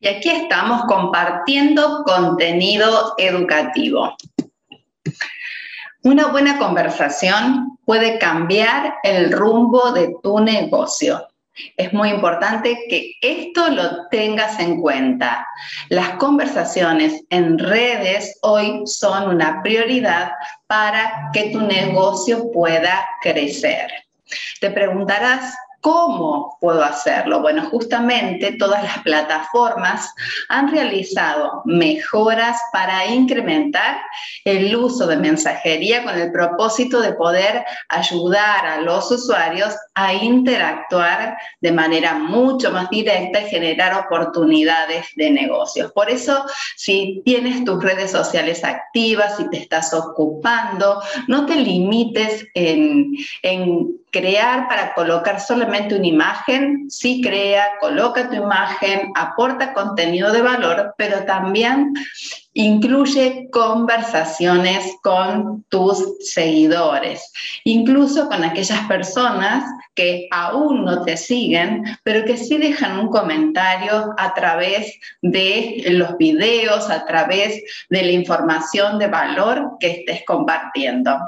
Y aquí estamos compartiendo contenido educativo. Una buena conversación puede cambiar el rumbo de tu negocio. Es muy importante que esto lo tengas en cuenta. Las conversaciones en redes hoy son una prioridad para que tu negocio pueda crecer. Te preguntarás, ¿Cómo puedo hacerlo? Bueno, justamente todas las plataformas han realizado mejoras para incrementar el uso de mensajería con el propósito de poder ayudar a los usuarios a interactuar de manera mucho más directa y generar oportunidades de negocios. Por eso, si tienes tus redes sociales activas, si te estás ocupando, no te limites en, en crear para colocar solamente una imagen, sí crea, coloca tu imagen, aporta contenido de valor, pero también incluye conversaciones con tus seguidores, incluso con aquellas personas que aún no te siguen, pero que sí dejan un comentario a través de los videos, a través de la información de valor que estés compartiendo.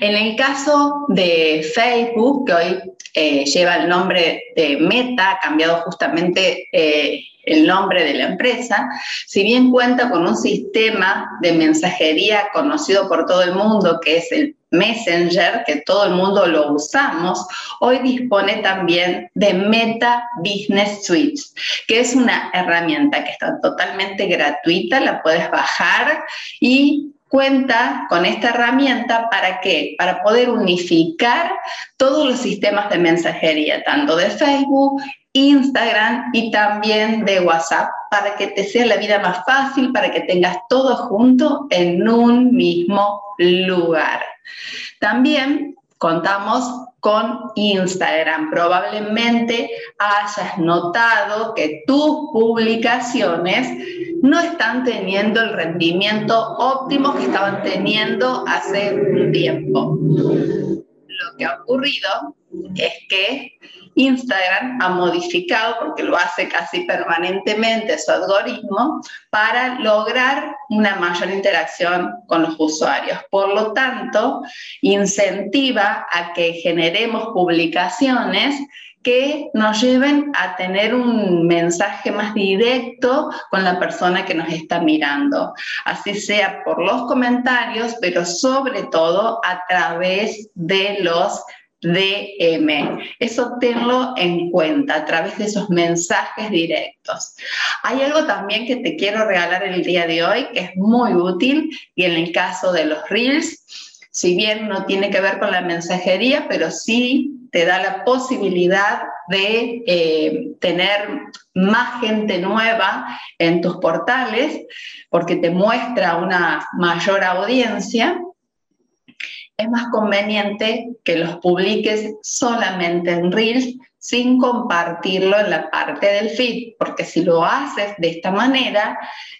En el caso de Facebook, que hoy eh, lleva el nombre de Meta, ha cambiado justamente eh, el nombre de la empresa, si bien cuenta con un sistema de mensajería conocido por todo el mundo, que es el Messenger, que todo el mundo lo usamos, hoy dispone también de Meta Business Suites, que es una herramienta que está totalmente gratuita, la puedes bajar y cuenta con esta herramienta para qué? Para poder unificar todos los sistemas de mensajería, tanto de Facebook, Instagram y también de WhatsApp, para que te sea la vida más fácil, para que tengas todo junto en un mismo lugar. También contamos con Instagram. Probablemente hayas notado que tus publicaciones no están teniendo el rendimiento óptimo que estaban teniendo hace un tiempo. Lo que ha ocurrido es que Instagram ha modificado, porque lo hace casi permanentemente su algoritmo, para lograr una mayor interacción con los usuarios. Por lo tanto, incentiva a que generemos publicaciones que nos lleven a tener un mensaje más directo con la persona que nos está mirando, así sea por los comentarios, pero sobre todo a través de los DM. Eso tenlo en cuenta a través de esos mensajes directos. Hay algo también que te quiero regalar el día de hoy que es muy útil y en el caso de los reels, si bien no tiene que ver con la mensajería, pero sí te da la posibilidad de eh, tener más gente nueva en tus portales porque te muestra una mayor audiencia es más conveniente que los publiques solamente en Reels sin compartirlo en la parte del feed, porque si lo haces de esta manera,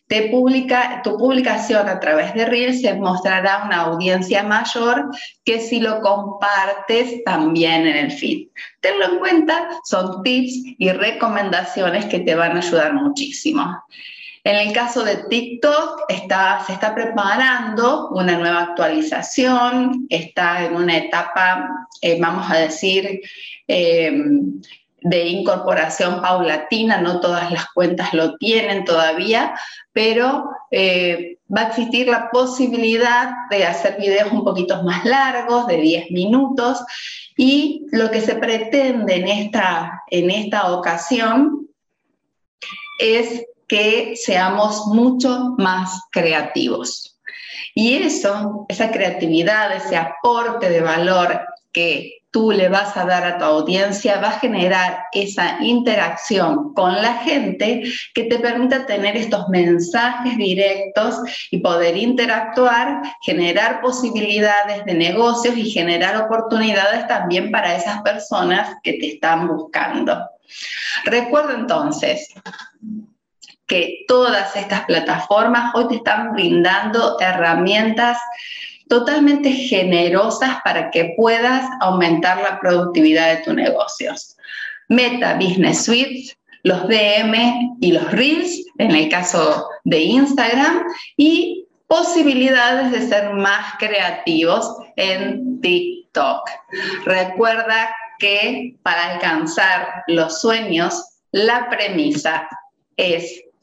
tu publicación a través de Reels se mostrará una audiencia mayor que si lo compartes también en el feed. Tenlo en cuenta, son tips y recomendaciones que te van a ayudar muchísimo. En el caso de TikTok, está, se está preparando una nueva actualización, está en una etapa, eh, vamos a decir, eh, de incorporación paulatina, no todas las cuentas lo tienen todavía, pero eh, va a existir la posibilidad de hacer videos un poquito más largos, de 10 minutos, y lo que se pretende en esta, en esta ocasión es que seamos mucho más creativos. Y eso, esa creatividad, ese aporte de valor que tú le vas a dar a tu audiencia va a generar esa interacción con la gente que te permita tener estos mensajes directos y poder interactuar, generar posibilidades de negocios y generar oportunidades también para esas personas que te están buscando. Recuerda entonces que todas estas plataformas hoy te están brindando herramientas totalmente generosas para que puedas aumentar la productividad de tus negocios. Meta Business Suite, los DM y los Reels, en el caso de Instagram, y posibilidades de ser más creativos en TikTok. Recuerda que para alcanzar los sueños, la premisa es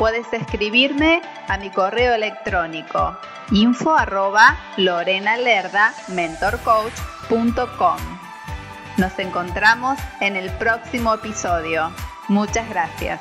Puedes escribirme a mi correo electrónico info arroba mentorcoach.com. Nos encontramos en el próximo episodio. Muchas gracias.